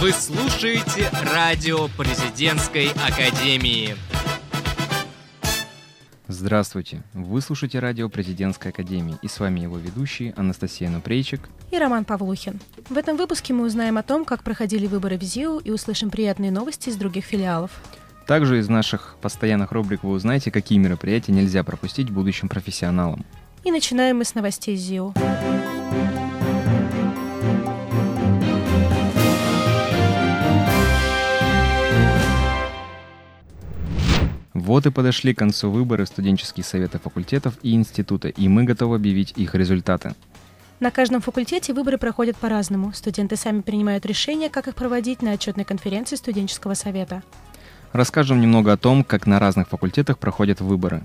Вы слушаете радио президентской академии. Здравствуйте! Вы слушаете радио президентской академии и с вами его ведущие Анастасия Нупрейчик и Роман Павлухин. В этом выпуске мы узнаем о том, как проходили выборы в ЗИУ и услышим приятные новости из других филиалов. Также из наших постоянных рубрик вы узнаете, какие мероприятия нельзя пропустить будущим профессионалам. И начинаем мы с новостей ЗИУ. Вот и подошли к концу выборы студенческих советов факультетов и института, и мы готовы объявить их результаты. На каждом факультете выборы проходят по-разному. Студенты сами принимают решение, как их проводить на отчетной конференции студенческого совета. Расскажем немного о том, как на разных факультетах проходят выборы.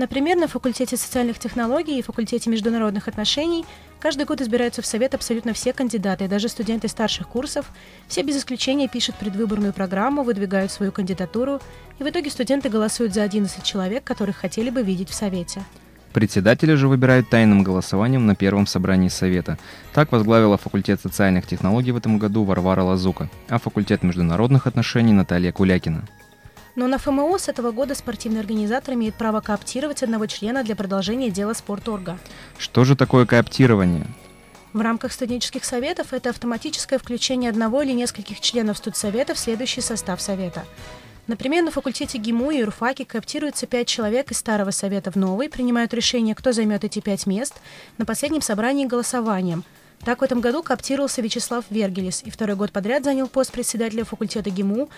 Например, на факультете социальных технологий и факультете международных отношений каждый год избираются в совет абсолютно все кандидаты, даже студенты старших курсов. Все без исключения пишут предвыборную программу, выдвигают свою кандидатуру, и в итоге студенты голосуют за 11 человек, которых хотели бы видеть в совете. Председателя же выбирают тайным голосованием на первом собрании Совета. Так возглавила факультет социальных технологий в этом году Варвара Лазука, а факультет международных отношений Наталья Кулякина. Но на ФМО с этого года спортивный организатор имеет право кооптировать одного члена для продолжения дела спорторга. Что же такое кооптирование? В рамках студенческих советов это автоматическое включение одного или нескольких членов студсовета в следующий состав совета. Например, на факультете ГИМУ и юрфаке кооптируются пять человек из старого совета в новый, принимают решение, кто займет эти пять мест, на последнем собрании голосованием. Так в этом году кооптировался Вячеслав Вергелис и второй год подряд занял пост председателя факультета ГИМУ,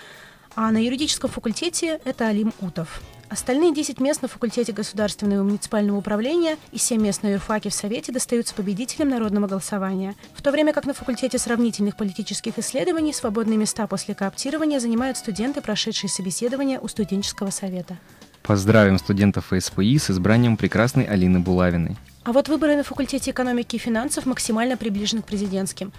а на юридическом факультете это Алим Утов. Остальные 10 мест на факультете государственного и муниципального управления и 7 мест на юрфаке в Совете достаются победителям народного голосования. В то время как на факультете сравнительных политических исследований свободные места после кооптирования занимают студенты, прошедшие собеседование у студенческого совета. Поздравим студентов ФСПИ с избранием прекрасной Алины Булавиной. А вот выборы на факультете экономики и финансов максимально приближены к президентским.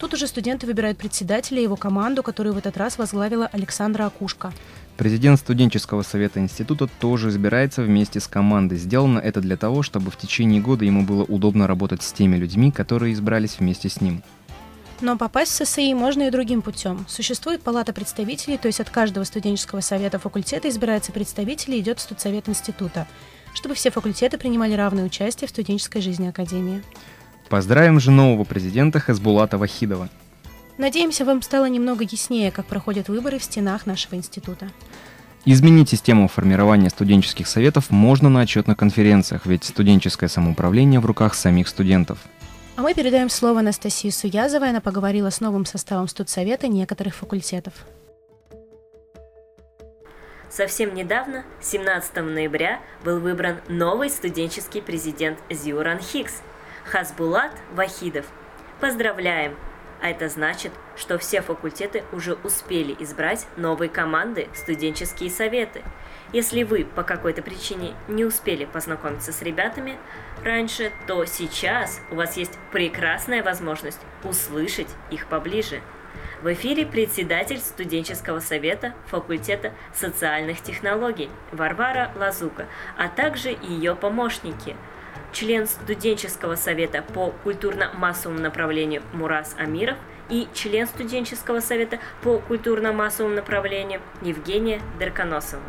Тут уже студенты выбирают председателя и его команду, которую в этот раз возглавила Александра Акушка. Президент студенческого совета института тоже избирается вместе с командой. Сделано это для того, чтобы в течение года ему было удобно работать с теми людьми, которые избрались вместе с ним. Но попасть в ССИ можно и другим путем. Существует палата представителей, то есть от каждого студенческого совета факультета избирается представитель и идет в студсовет института, чтобы все факультеты принимали равное участие в студенческой жизни Академии. Поздравим же нового президента Хасбулата Вахидова. Надеемся, вам стало немного яснее, как проходят выборы в стенах нашего института. Изменить систему формирования студенческих советов можно на отчетных конференциях, ведь студенческое самоуправление в руках самих студентов. А мы передаем слово Анастасии Суязовой. Она поговорила с новым составом студсовета некоторых факультетов. Совсем недавно, 17 ноября, был выбран новый студенческий президент Зиуран Хикс – Хасбулат Вахидов. Поздравляем! А это значит, что все факультеты уже успели избрать новые команды, студенческие советы. Если вы по какой-то причине не успели познакомиться с ребятами раньше, то сейчас у вас есть прекрасная возможность услышать их поближе. В эфире председатель студенческого совета факультета социальных технологий Варвара Лазука, а также ее помощники – член студенческого совета по культурно-массовому направлению Мурас Амиров и член студенческого совета по культурно-массовому направлению Евгения Дерконосова.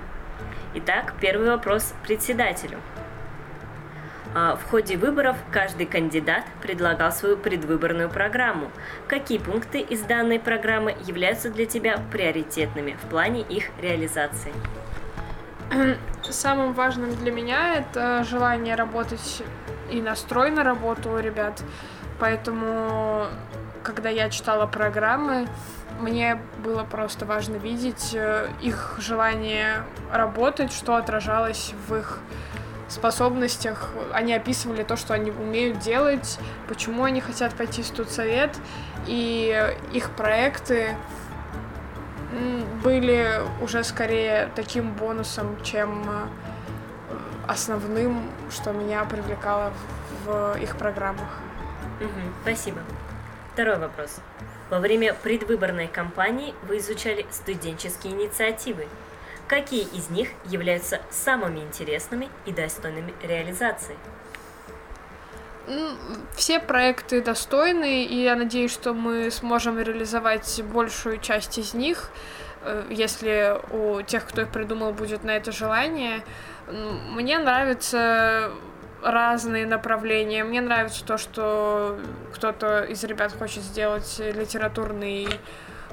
Итак, первый вопрос председателю. А, в ходе выборов каждый кандидат предлагал свою предвыборную программу. Какие пункты из данной программы являются для тебя приоритетными в плане их реализации? Самым важным для меня это желание работать и настрой на работу у ребят. Поэтому, когда я читала программы, мне было просто важно видеть э, их желание работать, что отражалось в их способностях. Они описывали то, что они умеют делать, почему они хотят пойти в студсовет, и их проекты были уже скорее таким бонусом, чем э, основным, что меня привлекало в их программах. Угу, спасибо. Второй вопрос. Во время предвыборной кампании вы изучали студенческие инициативы. Какие из них являются самыми интересными и достойными реализации? Все проекты достойны, и я надеюсь, что мы сможем реализовать большую часть из них, э, если у тех, кто их придумал, будет на это желание. Мне нравится разные направления. Мне нравится то, что кто-то из ребят хочет сделать литературный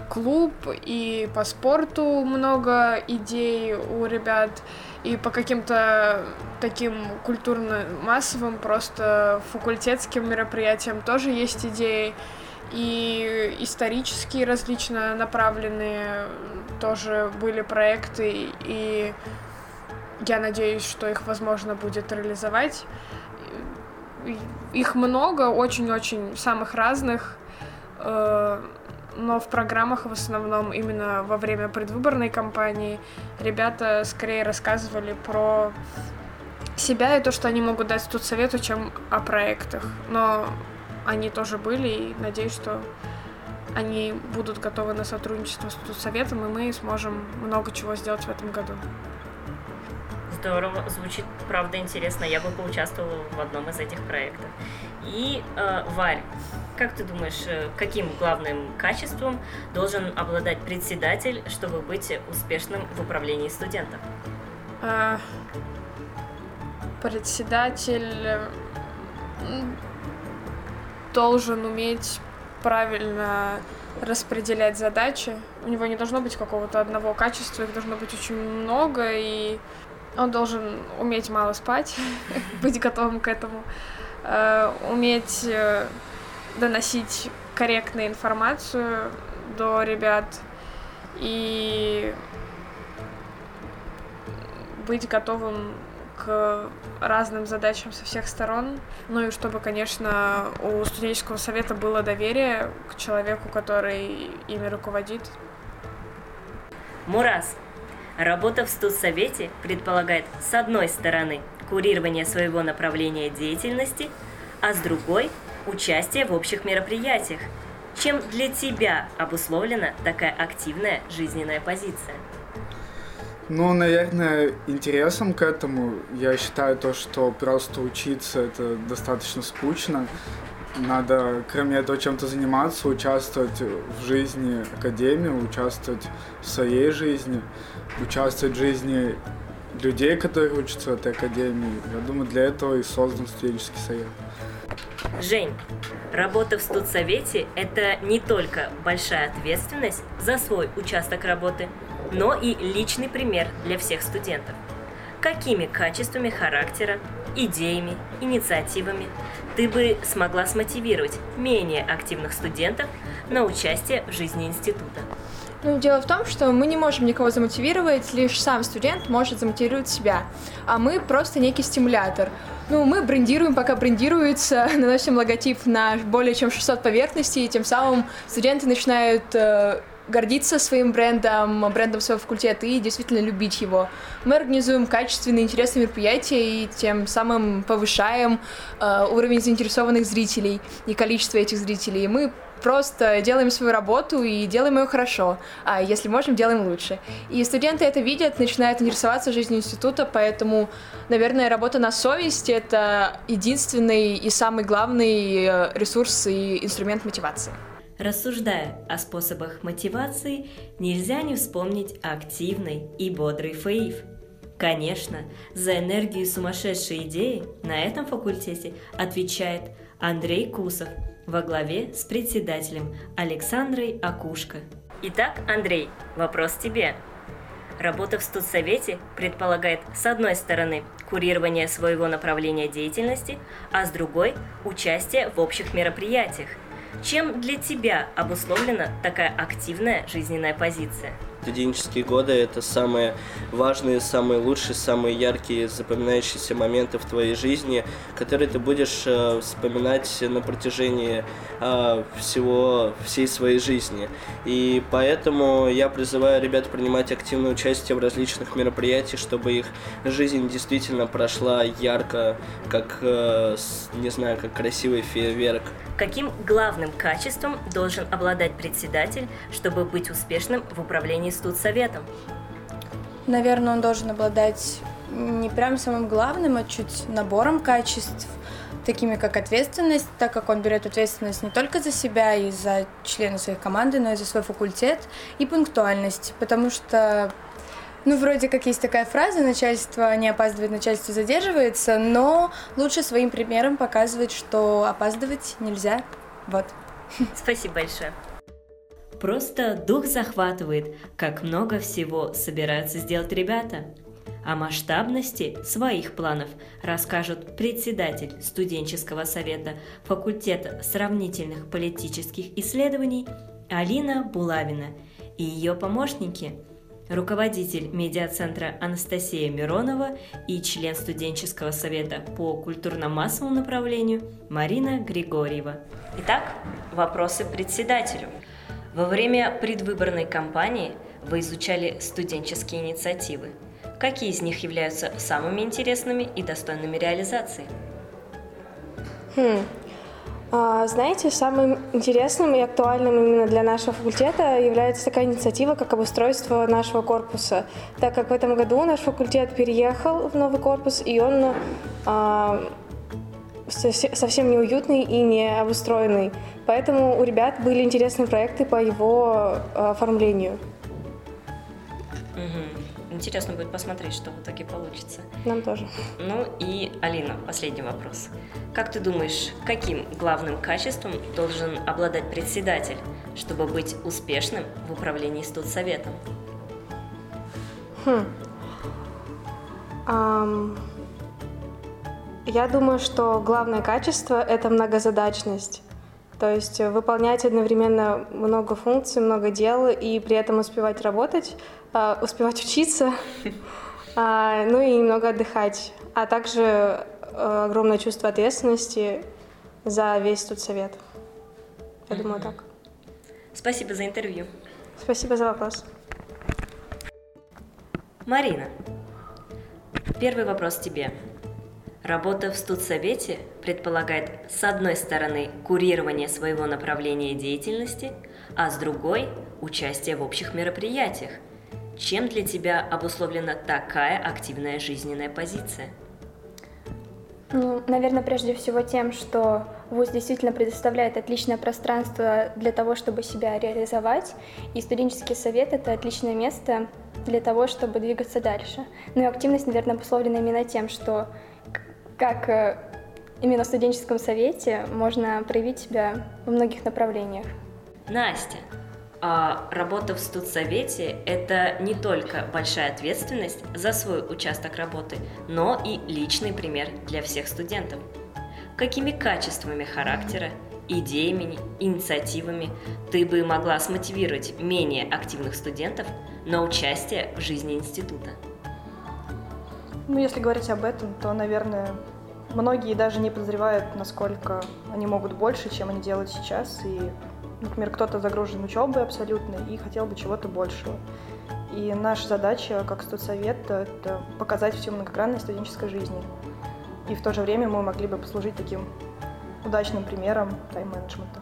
клуб, и по спорту много идей у ребят, и по каким-то таким культурно-массовым, просто факультетским мероприятиям тоже есть идеи, и исторические различно направленные тоже были проекты, и я надеюсь, что их возможно будет реализовать. Их много, очень-очень самых разных, э, но в программах в основном именно во время предвыборной кампании ребята скорее рассказывали про себя и то, что они могут дать тут совету, чем о проектах. Но они тоже были, и надеюсь, что они будут готовы на сотрудничество с тут советом, и мы сможем много чего сделать в этом году. Здорово, звучит, правда, интересно. Я бы поучаствовала в одном из этих проектов. И, э, Варь, как ты думаешь, э, каким главным качеством должен обладать председатель, чтобы быть успешным в управлении студентов? А, председатель должен уметь правильно распределять задачи. У него не должно быть какого-то одного качества, их должно быть очень много, и он должен уметь мало спать, быть готовым к этому, э, уметь э, доносить корректную информацию до ребят и быть готовым к разным задачам со всех сторон. Ну и чтобы, конечно, у студенческого совета было доверие к человеку, который ими руководит. Мурас, Работа в студсовете предполагает с одной стороны курирование своего направления деятельности, а с другой – участие в общих мероприятиях. Чем для тебя обусловлена такая активная жизненная позиция? Ну, наверное, интересом к этому я считаю то, что просто учиться это достаточно скучно. Надо, кроме этого, чем-то заниматься, участвовать в жизни академии, участвовать в своей жизни участвовать в жизни людей, которые учатся в этой академии. Я думаю, для этого и создан студенческий совет. Жень, работа в студсовете – это не только большая ответственность за свой участок работы, но и личный пример для всех студентов. Какими качествами характера, идеями, инициативами ты бы смогла смотивировать менее активных студентов на участие в жизни института? Ну, дело в том, что мы не можем никого замотивировать, лишь сам студент может замотивировать себя, а мы просто некий стимулятор. Ну, мы брендируем, пока брендируется, наносим логотип на более чем 600 поверхностей, и тем самым студенты начинают э, гордиться своим брендом, брендом своего факультета и действительно любить его. Мы организуем качественные, интересные мероприятия и тем самым повышаем э, уровень заинтересованных зрителей и количество этих зрителей. Мы просто делаем свою работу и делаем ее хорошо, а если можем, делаем лучше. И студенты это видят, начинают интересоваться жизнью института, поэтому, наверное, работа на совесть — это единственный и самый главный э, ресурс и инструмент мотивации. Рассуждая о способах мотивации, нельзя не вспомнить активный и бодрый Фаив. Конечно, за энергию сумасшедшей идеи на этом факультете отвечает Андрей Кусов – во главе с председателем Александрой Акушко. Итак, Андрей, вопрос тебе. Работа в студсовете предполагает, с одной стороны, курирование своего направления деятельности, а с другой – участие в общих мероприятиях. Чем для тебя обусловлена такая активная жизненная позиция? Студенческие годы – это самые важные, самые лучшие, самые яркие, запоминающиеся моменты в твоей жизни, которые ты будешь э, вспоминать на протяжении э, всего, всей своей жизни. И поэтому я призываю ребят принимать активное участие в различных мероприятиях, чтобы их жизнь действительно прошла ярко, как, э, не знаю, как красивый фейерверк. Каким главным качеством должен обладать председатель, чтобы быть успешным в управлении студсоветом? Наверное, он должен обладать не прям самым главным, а чуть набором качеств. такими как ответственность, так как он берет ответственность не только за себя и за члены своей команды, но и за свой факультет, и пунктуальность, потому что ну, вроде как есть такая фраза, начальство не опаздывает, начальство задерживается, но лучше своим примером показывать, что опаздывать нельзя. Вот. Спасибо большое. Просто дух захватывает, как много всего собираются сделать ребята. О масштабности своих планов расскажут председатель студенческого совета факультета сравнительных политических исследований Алина Булавина и ее помощники – руководитель медиацентра Анастасия Миронова и член студенческого совета по культурно-массовому направлению Марина Григорьева. Итак, вопросы председателю. Во время предвыборной кампании вы изучали студенческие инициативы. Какие из них являются самыми интересными и достойными реализации? Хм, а, знаете, самым интересным и актуальным именно для нашего факультета является такая инициатива, как обустройство нашего корпуса, так как в этом году наш факультет переехал в новый корпус, и он а, совсем неуютный и не обустроенный. Поэтому у ребят были интересные проекты по его а, оформлению. Угу. Интересно будет посмотреть, что в итоге получится. Нам тоже. Ну и, Алина, последний вопрос. Как ты думаешь, каким главным качеством должен обладать председатель, чтобы быть успешным в управлении студсоветом? Хм. Um, я думаю, что главное качество — это многозадачность. То есть выполнять одновременно много функций, много дел и при этом успевать работать — а, успевать учиться, а, ну и немного отдыхать, а также э, огромное чувство ответственности за весь тут совет. Я думаю, так. Спасибо за интервью. Спасибо за вопрос. Марина, первый вопрос тебе. Работа в студсовете предполагает, с одной стороны, курирование своего направления деятельности, а с другой – участие в общих мероприятиях – чем для тебя обусловлена такая активная жизненная позиция? Ну, наверное, прежде всего тем, что ВУЗ действительно предоставляет отличное пространство для того, чтобы себя реализовать, и студенческий совет — это отличное место для того, чтобы двигаться дальше. Ну и активность, наверное, обусловлена именно тем, что как э, именно в студенческом совете можно проявить себя во многих направлениях. Настя, а работа в студсовете – это не только большая ответственность за свой участок работы, но и личный пример для всех студентов. Какими качествами характера, идеями, инициативами ты бы могла смотивировать менее активных студентов на участие в жизни института? Ну, если говорить об этом, то, наверное, многие даже не подозревают, насколько они могут больше, чем они делают сейчас, и Например, кто-то загружен учебой абсолютно и хотел бы чего-то большего. И наша задача как студсовета — это показать всю многогранность студенческой жизни. И в то же время мы могли бы послужить таким удачным примером тайм-менеджмента.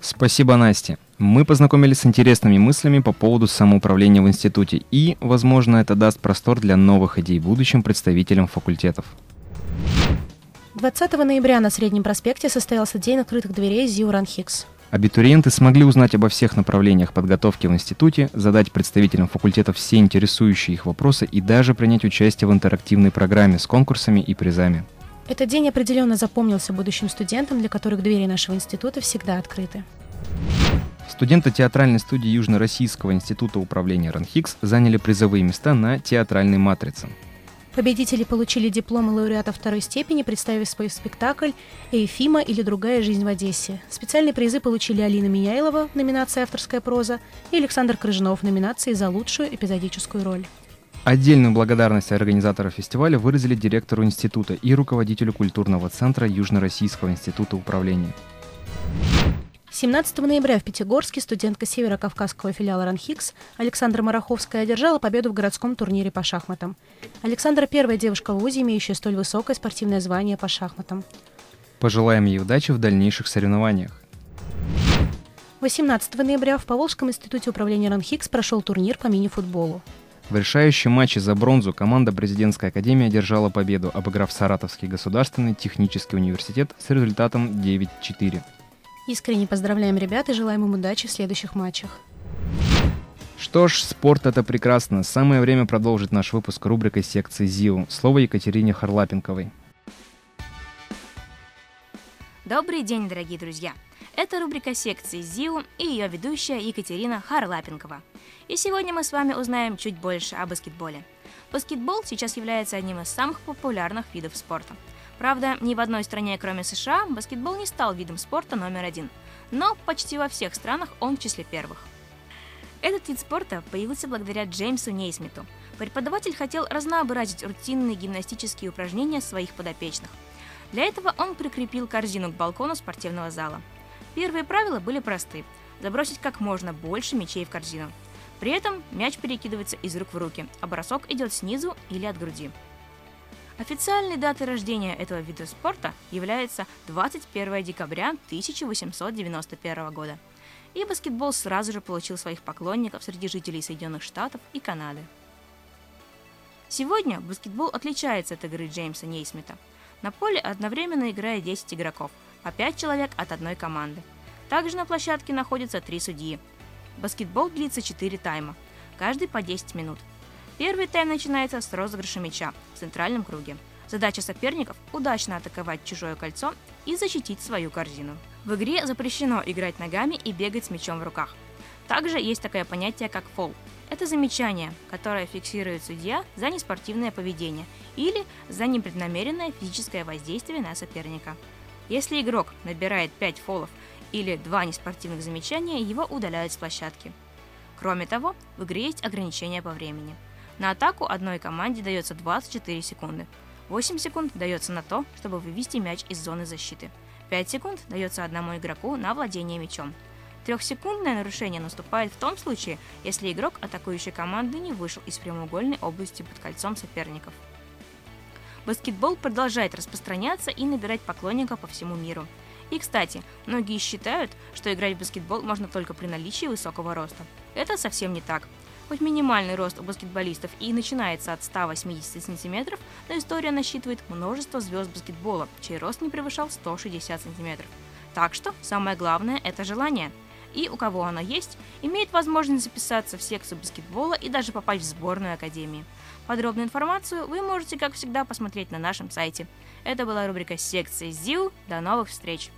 Спасибо, Настя. Мы познакомились с интересными мыслями по поводу самоуправления в институте, и, возможно, это даст простор для новых идей будущим представителям факультетов. 20 ноября на Среднем проспекте состоялся День открытых дверей ЗИУ РАНХИКС. Абитуриенты смогли узнать обо всех направлениях подготовки в институте, задать представителям факультетов все интересующие их вопросы и даже принять участие в интерактивной программе с конкурсами и призами. Этот день определенно запомнился будущим студентам, для которых двери нашего института всегда открыты. Студенты театральной студии Южно-Российского института управления РАНХИКС заняли призовые места на театральной матрице. Победители получили дипломы лауреата второй степени, представив свой спектакль «Эйфима или другая жизнь в Одессе». Специальные призы получили Алина Мияйлова в номинации «Авторская проза» и Александр Крыжинов в номинации «За лучшую эпизодическую роль». Отдельную благодарность организаторов фестиваля выразили директору института и руководителю культурного центра Южно-Российского института управления. 17 ноября в Пятигорске студентка Северо-Кавказского филиала РАНХИКС Александра Мараховская одержала победу в городском турнире по шахматам. Александра – первая девушка в ВУЗе, имеющая столь высокое спортивное звание по шахматам. Пожелаем ей удачи в дальнейших соревнованиях. 18 ноября в Поволжском институте управления РАНХИКС прошел турнир по мини-футболу. В решающем матче за бронзу команда Президентской академии одержала победу, обыграв Саратовский государственный технический университет с результатом 9-4. Искренне поздравляем ребят и желаем им удачи в следующих матчах. Что ж, спорт это прекрасно. Самое время продолжить наш выпуск рубрикой секции ЗИУ. Слово Екатерине Харлапенковой. Добрый день, дорогие друзья! Это рубрика секции ЗИУ и ее ведущая Екатерина Харлапенкова. И сегодня мы с вами узнаем чуть больше о баскетболе. Баскетбол сейчас является одним из самых популярных видов спорта. Правда, ни в одной стране, кроме США, баскетбол не стал видом спорта номер один. Но почти во всех странах он в числе первых. Этот вид спорта появился благодаря Джеймсу Нейсмиту. Преподаватель хотел разнообразить рутинные гимнастические упражнения своих подопечных. Для этого он прикрепил корзину к балкону спортивного зала. Первые правила были просты – забросить как можно больше мячей в корзину. При этом мяч перекидывается из рук в руки, а бросок идет снизу или от груди. Официальной датой рождения этого вида спорта является 21 декабря 1891 года – и баскетбол сразу же получил своих поклонников среди жителей Соединенных Штатов и Канады. Сегодня баскетбол отличается от игры Джеймса Нейсмита. На поле одновременно играет 10 игроков, по 5 человек от одной команды. Также на площадке находятся 3 судьи. Баскетбол длится 4 тайма, каждый по 10 минут. Первый тайм начинается с розыгрыша мяча в центральном круге. Задача соперников – удачно атаковать чужое кольцо и защитить свою корзину. В игре запрещено играть ногами и бегать с мячом в руках. Также есть такое понятие, как фол. Это замечание, которое фиксирует судья за неспортивное поведение или за непреднамеренное физическое воздействие на соперника. Если игрок набирает 5 фолов или 2 неспортивных замечания, его удаляют с площадки. Кроме того, в игре есть ограничения по времени. На атаку одной команде дается 24 секунды. 8 секунд дается на то, чтобы вывести мяч из зоны защиты – 5 секунд дается одному игроку на владение мячом. Трехсекундное нарушение наступает в том случае, если игрок атакующей команды не вышел из прямоугольной области под кольцом соперников. Баскетбол продолжает распространяться и набирать поклонников по всему миру. И, кстати, многие считают, что играть в баскетбол можно только при наличии высокого роста. Это совсем не так. Хоть минимальный рост у баскетболистов и начинается от 180 сантиметров, но история насчитывает множество звезд баскетбола, чей рост не превышал 160 сантиметров. Так что самое главное – это желание. И у кого оно есть, имеет возможность записаться в секцию баскетбола и даже попасть в сборную Академии. Подробную информацию вы можете, как всегда, посмотреть на нашем сайте. Это была рубрика секции ЗИУ. До новых встреч!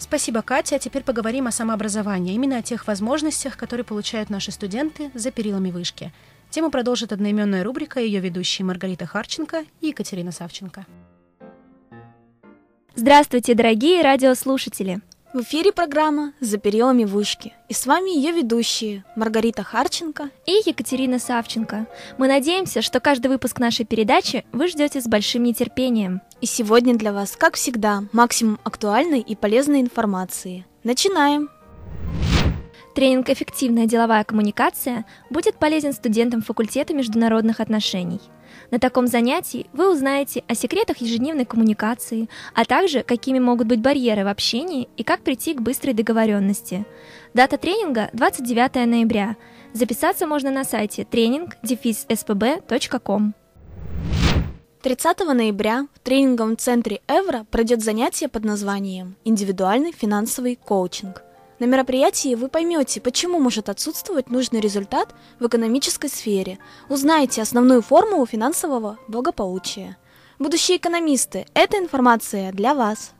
Спасибо, Катя. А теперь поговорим о самообразовании, именно о тех возможностях, которые получают наши студенты за перилами вышки. Тему продолжит одноименная рубрика ее ведущие Маргарита Харченко и Екатерина Савченко. Здравствуйте, дорогие радиослушатели! В эфире программа «За перелами вышки». И с вами ее ведущие Маргарита Харченко и Екатерина Савченко. Мы надеемся, что каждый выпуск нашей передачи вы ждете с большим нетерпением. И сегодня для вас, как всегда, максимум актуальной и полезной информации. Начинаем! Тренинг «Эффективная деловая коммуникация» будет полезен студентам факультета международных отношений – на таком занятии вы узнаете о секретах ежедневной коммуникации, а также какими могут быть барьеры в общении и как прийти к быстрой договоренности. Дата тренинга 29 ноября. Записаться можно на сайте тренинг-spb.com. 30 ноября в тренинговом центре Эвро пройдет занятие под названием «Индивидуальный финансовый коучинг». На мероприятии вы поймете, почему может отсутствовать нужный результат в экономической сфере, узнаете основную формулу финансового благополучия. Будущие экономисты, эта информация для вас.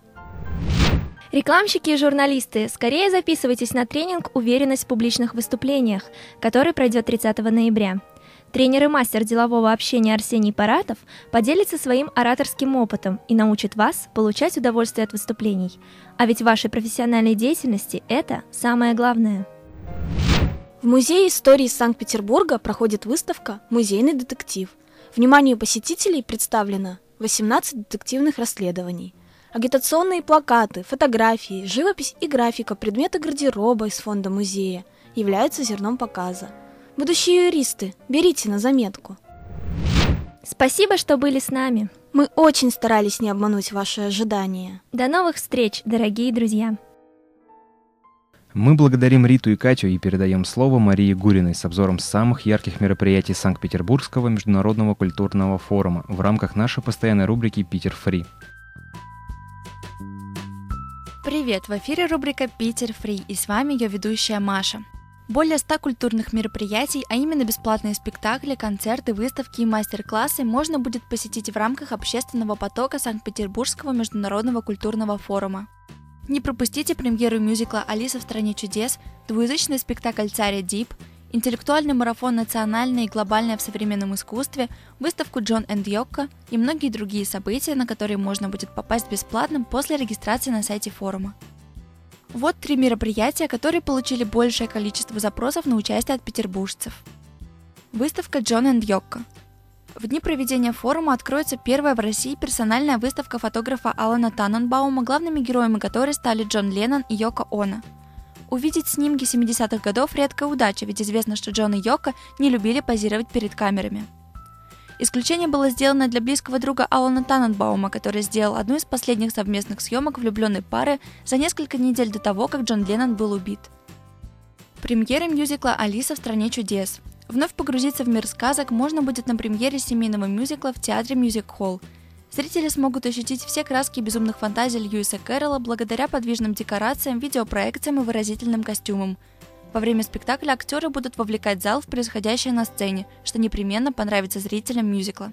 Рекламщики и журналисты, скорее записывайтесь на тренинг «Уверенность в публичных выступлениях», который пройдет 30 ноября. Тренер и мастер делового общения Арсений Паратов поделится своим ораторским опытом и научит вас получать удовольствие от выступлений. А ведь в вашей профессиональной деятельности это самое главное. В Музее истории Санкт-Петербурга проходит выставка «Музейный детектив». Вниманию посетителей представлено 18 детективных расследований. Агитационные плакаты, фотографии, живопись и графика предмета гардероба из фонда музея являются зерном показа – Будущие юристы, берите на заметку. Спасибо, что были с нами. Мы очень старались не обмануть ваши ожидания. До новых встреч, дорогие друзья. Мы благодарим Риту и Катю и передаем слово Марии Гуриной с обзором самых ярких мероприятий Санкт-Петербургского международного культурного форума в рамках нашей постоянной рубрики «Питер Фри». Привет! В эфире рубрика «Питер Фри» и с вами ее ведущая Маша. Более 100 культурных мероприятий, а именно бесплатные спектакли, концерты, выставки и мастер-классы можно будет посетить в рамках общественного потока Санкт-Петербургского международного культурного форума. Не пропустите премьеру мюзикла «Алиса в стране чудес», двуязычный спектакль «Царя Дип», интеллектуальный марафон «Национальное и глобальное в современном искусстве», выставку «Джон энд Йокко» и многие другие события, на которые можно будет попасть бесплатно после регистрации на сайте форума. Вот три мероприятия, которые получили большее количество запросов на участие от петербуржцев. Выставка Джон энд Йокко. В дни проведения форума откроется первая в России персональная выставка фотографа Алана Танненбаума, главными героями которой стали Джон Леннон и Йоко Оно. Увидеть снимки 70-х годов – редкая удача, ведь известно, что Джон и Йоко не любили позировать перед камерами – Исключение было сделано для близкого друга Алана Таненбаума, который сделал одну из последних совместных съемок влюбленной пары за несколько недель до того, как Джон Леннон был убит. Премьера мюзикла «Алиса в стране чудес». Вновь погрузиться в мир сказок можно будет на премьере семейного мюзикла в театре Мюзик Холл. Зрители смогут ощутить все краски безумных фантазий Льюиса Кэрролла благодаря подвижным декорациям, видеопроекциям и выразительным костюмам – во время спектакля актеры будут вовлекать зал в происходящее на сцене, что непременно понравится зрителям мюзикла.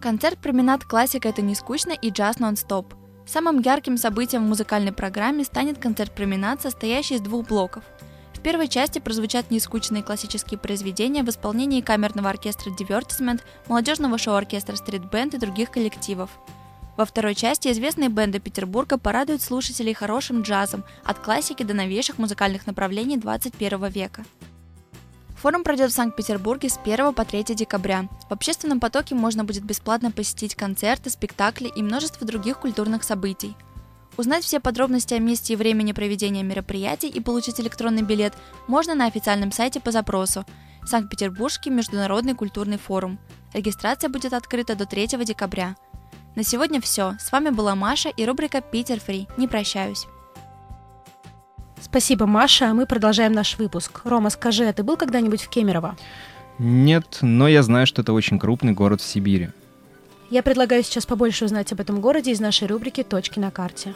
Концерт «Променад классика» — это не скучно и джаз нон-стоп. Самым ярким событием в музыкальной программе станет концерт «Променад», состоящий из двух блоков. В первой части прозвучат нескучные классические произведения в исполнении камерного оркестра «Divertisement», молодежного шоу-оркестра «Стрит Бенд» и других коллективов – во второй части известные бенды Петербурга порадуют слушателей хорошим джазом, от классики до новейших музыкальных направлений 21 века. Форум пройдет в Санкт-Петербурге с 1 по 3 декабря. В общественном потоке можно будет бесплатно посетить концерты, спектакли и множество других культурных событий. Узнать все подробности о месте и времени проведения мероприятий и получить электронный билет можно на официальном сайте по запросу Санкт-Петербургский международный культурный форум. Регистрация будет открыта до 3 декабря. На сегодня все. С вами была Маша и рубрика «Питер Фри». Не прощаюсь. Спасибо, Маша. А мы продолжаем наш выпуск. Рома, скажи, а ты был когда-нибудь в Кемерово? Нет, но я знаю, что это очень крупный город в Сибири. Я предлагаю сейчас побольше узнать об этом городе из нашей рубрики «Точки на карте».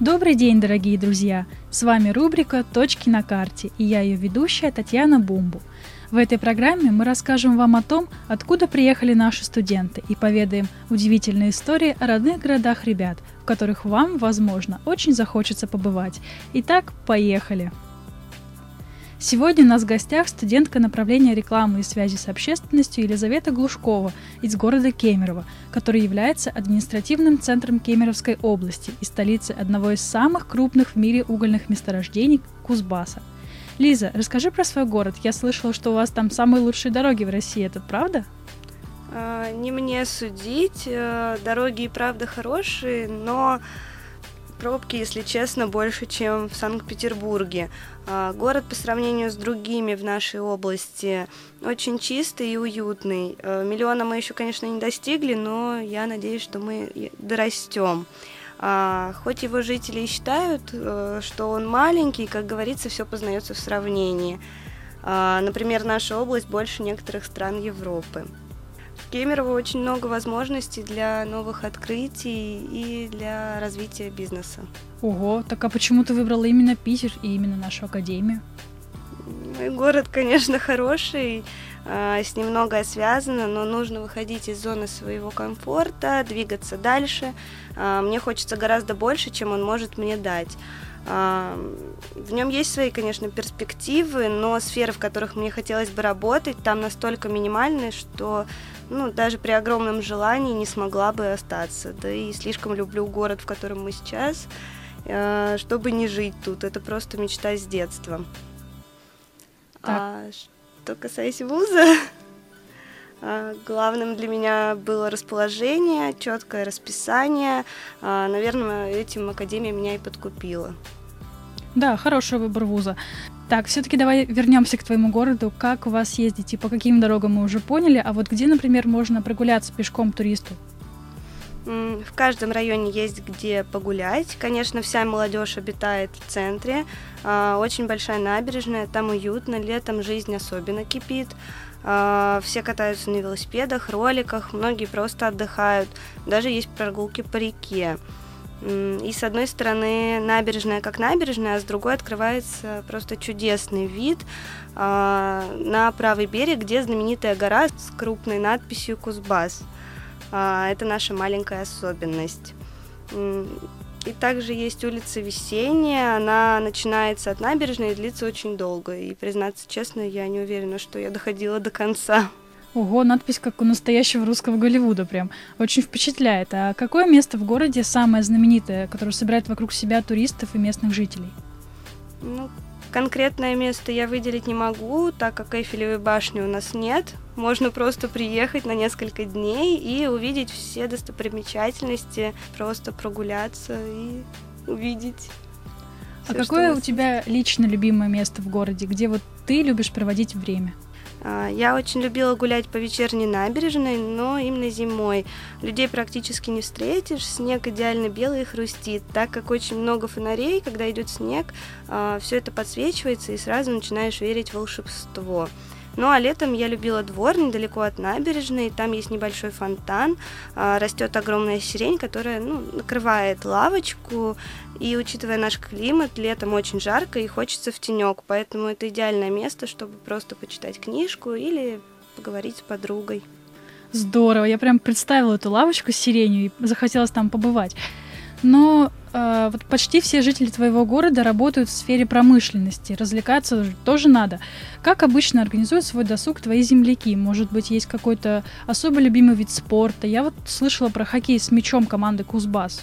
Добрый день, дорогие друзья! С вами рубрика «Точки на карте» и я ее ведущая Татьяна Бумбу – в этой программе мы расскажем вам о том, откуда приехали наши студенты и поведаем удивительные истории о родных городах ребят, в которых вам, возможно, очень захочется побывать. Итак, поехали! Сегодня у нас в гостях студентка направления рекламы и связи с общественностью Елизавета Глушкова из города Кемерово, который является административным центром Кемеровской области и столицей одного из самых крупных в мире угольных месторождений Кузбасса – Лиза, расскажи про свой город. Я слышала, что у вас там самые лучшие дороги в России. Это правда? А, не мне судить. Э, дороги и правда хорошие, но пробки, если честно, больше, чем в Санкт-Петербурге. А, город по сравнению с другими в нашей области очень чистый и уютный. Э, миллиона мы еще, конечно, не достигли, но я надеюсь, что мы дорастем. А, хоть его жители и считают, э, что он маленький, как говорится, все познается в сравнении. А, например, наша область больше некоторых стран Европы. В Кемерово очень много возможностей для новых открытий и для развития бизнеса. Ого, так а почему ты выбрала именно Питер и именно нашу академию? Город, конечно, хороший, с ним многое связано, но нужно выходить из зоны своего комфорта, двигаться дальше. А, мне хочется гораздо больше, чем он может мне дать. А, в нем есть свои, конечно, перспективы, но сферы, в которых мне хотелось бы работать, там настолько минимальны, что ну, даже при огромном желании не смогла бы остаться. Да и слишком люблю город, в котором мы сейчас, чтобы не жить тут. Это просто мечта с детства. Так. А что касается вуза, а, главным для меня было расположение, четкое расписание. А, наверное, этим Академия меня и подкупила. Да, хороший выбор вуза. Так, все-таки давай вернемся к твоему городу. Как у вас ездить и по каким дорогам мы уже поняли, а вот где, например, можно прогуляться пешком туристу? В каждом районе есть где погулять. Конечно, вся молодежь обитает в центре. А, очень большая набережная, там уютно, летом жизнь особенно кипит. А, все катаются на велосипедах, роликах, многие просто отдыхают. Даже есть прогулки по реке. И с одной стороны набережная как набережная, а с другой открывается просто чудесный вид а, на правый берег, где знаменитая гора с крупной надписью Кузбасс. А, это наша маленькая особенность. И также есть улица Весенняя, она начинается от набережной и длится очень долго. И, признаться честно, я не уверена, что я доходила до конца. Ого, надпись как у настоящего русского Голливуда прям. Очень впечатляет. А какое место в городе самое знаменитое, которое собирает вокруг себя туристов и местных жителей? Ну, конкретное место я выделить не могу, так как Эйфелевой башни у нас нет. Можно просто приехать на несколько дней и увидеть все достопримечательности, просто прогуляться и увидеть. А какое у тебя лично любимое место в городе, где вот ты любишь проводить время? А, я очень любила гулять по вечерней набережной, но именно зимой. Людей практически не встретишь, снег идеально белый и хрустит, так как очень много фонарей, когда идет снег, а, все это подсвечивается и сразу начинаешь верить в волшебство. Ну а летом я любила двор недалеко от набережной, там есть небольшой фонтан, а, растет огромная сирень, которая ну, накрывает лавочку, и учитывая наш климат, летом очень жарко и хочется в тенек, поэтому это идеальное место, чтобы просто почитать книжку или поговорить с подругой. Здорово, я прям представила эту лавочку с сиренью и захотелось там побывать. Но э, вот почти все жители твоего города работают в сфере промышленности. Развлекаться тоже надо. Как обычно организуют свой досуг твои земляки? Может быть, есть какой-то особо любимый вид спорта? Я вот слышала про хоккей с мячом команды Кузбасс.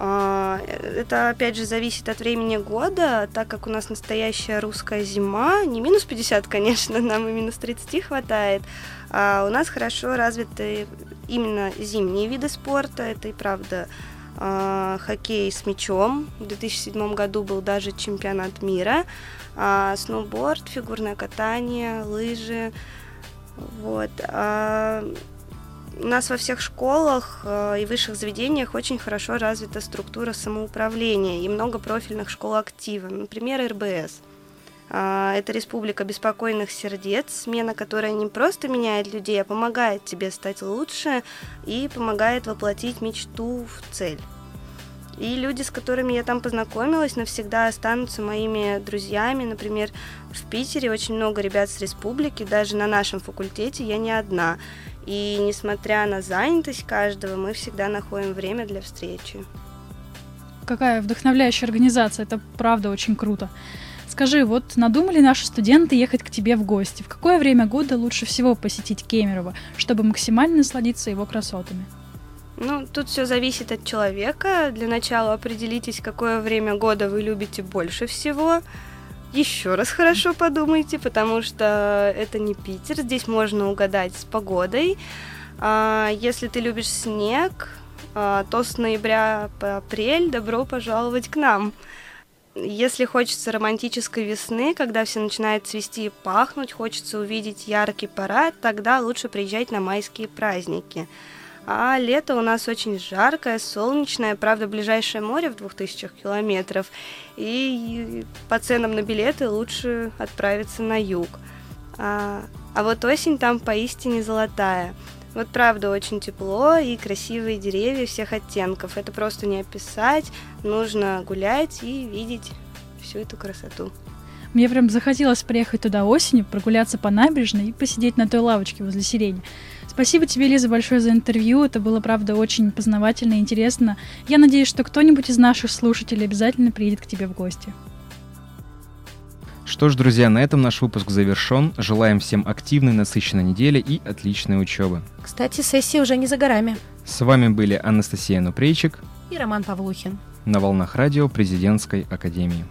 А, это, опять же, зависит от времени года, так как у нас настоящая русская зима, не минус 50, конечно, нам и минус 30 хватает, а у нас хорошо развиты именно зимние виды спорта, это и правда а, хоккей с мячом, в 2007 году был даже чемпионат мира, а, сноуборд, фигурное катание, лыжи, вот. У нас во всех школах э, и высших заведениях очень хорошо развита структура самоуправления и много профильных школ актива. Например, РБС. А, это республика беспокойных сердец, смена, которая не просто меняет людей, а помогает тебе стать лучше и помогает воплотить мечту в цель. И люди, с которыми я там познакомилась, навсегда останутся моими друзьями. Например, в Питере очень много ребят с республики, даже на нашем факультете я не одна. И несмотря на занятость каждого, мы всегда находим время для встречи. Какая вдохновляющая организация, это правда очень круто. Скажи, вот надумали наши студенты ехать к тебе в гости. В какое время года лучше всего посетить Кемерово, чтобы максимально насладиться его красотами? Ну, тут все зависит от человека. Для начала определитесь, какое время года вы любите больше всего еще раз хорошо подумайте, потому что это не Питер, здесь можно угадать с погодой. А, если ты любишь снег, а, то с ноября по апрель добро пожаловать к нам. Если хочется романтической весны, когда все начинает цвести и пахнуть, хочется увидеть яркий парад, тогда лучше приезжать на майские праздники. А лето у нас очень жаркое, солнечное, правда, ближайшее море в 2000 километров, и по ценам на билеты лучше отправиться на юг. А, а вот осень там поистине золотая. Вот правда очень тепло и красивые деревья всех оттенков. Это просто не описать, нужно гулять и видеть всю эту красоту. Мне прям захотелось приехать туда осенью, прогуляться по набережной и посидеть на той лавочке возле сирени. Спасибо тебе, Лиза, большое за интервью. Это было, правда, очень познавательно и интересно. Я надеюсь, что кто-нибудь из наших слушателей обязательно приедет к тебе в гости. Что ж, друзья, на этом наш выпуск завершен. Желаем всем активной, насыщенной недели и отличной учебы. Кстати, сессия уже не за горами. С вами были Анастасия Нупрейчик и Роман Павлухин на волнах радио Президентской Академии.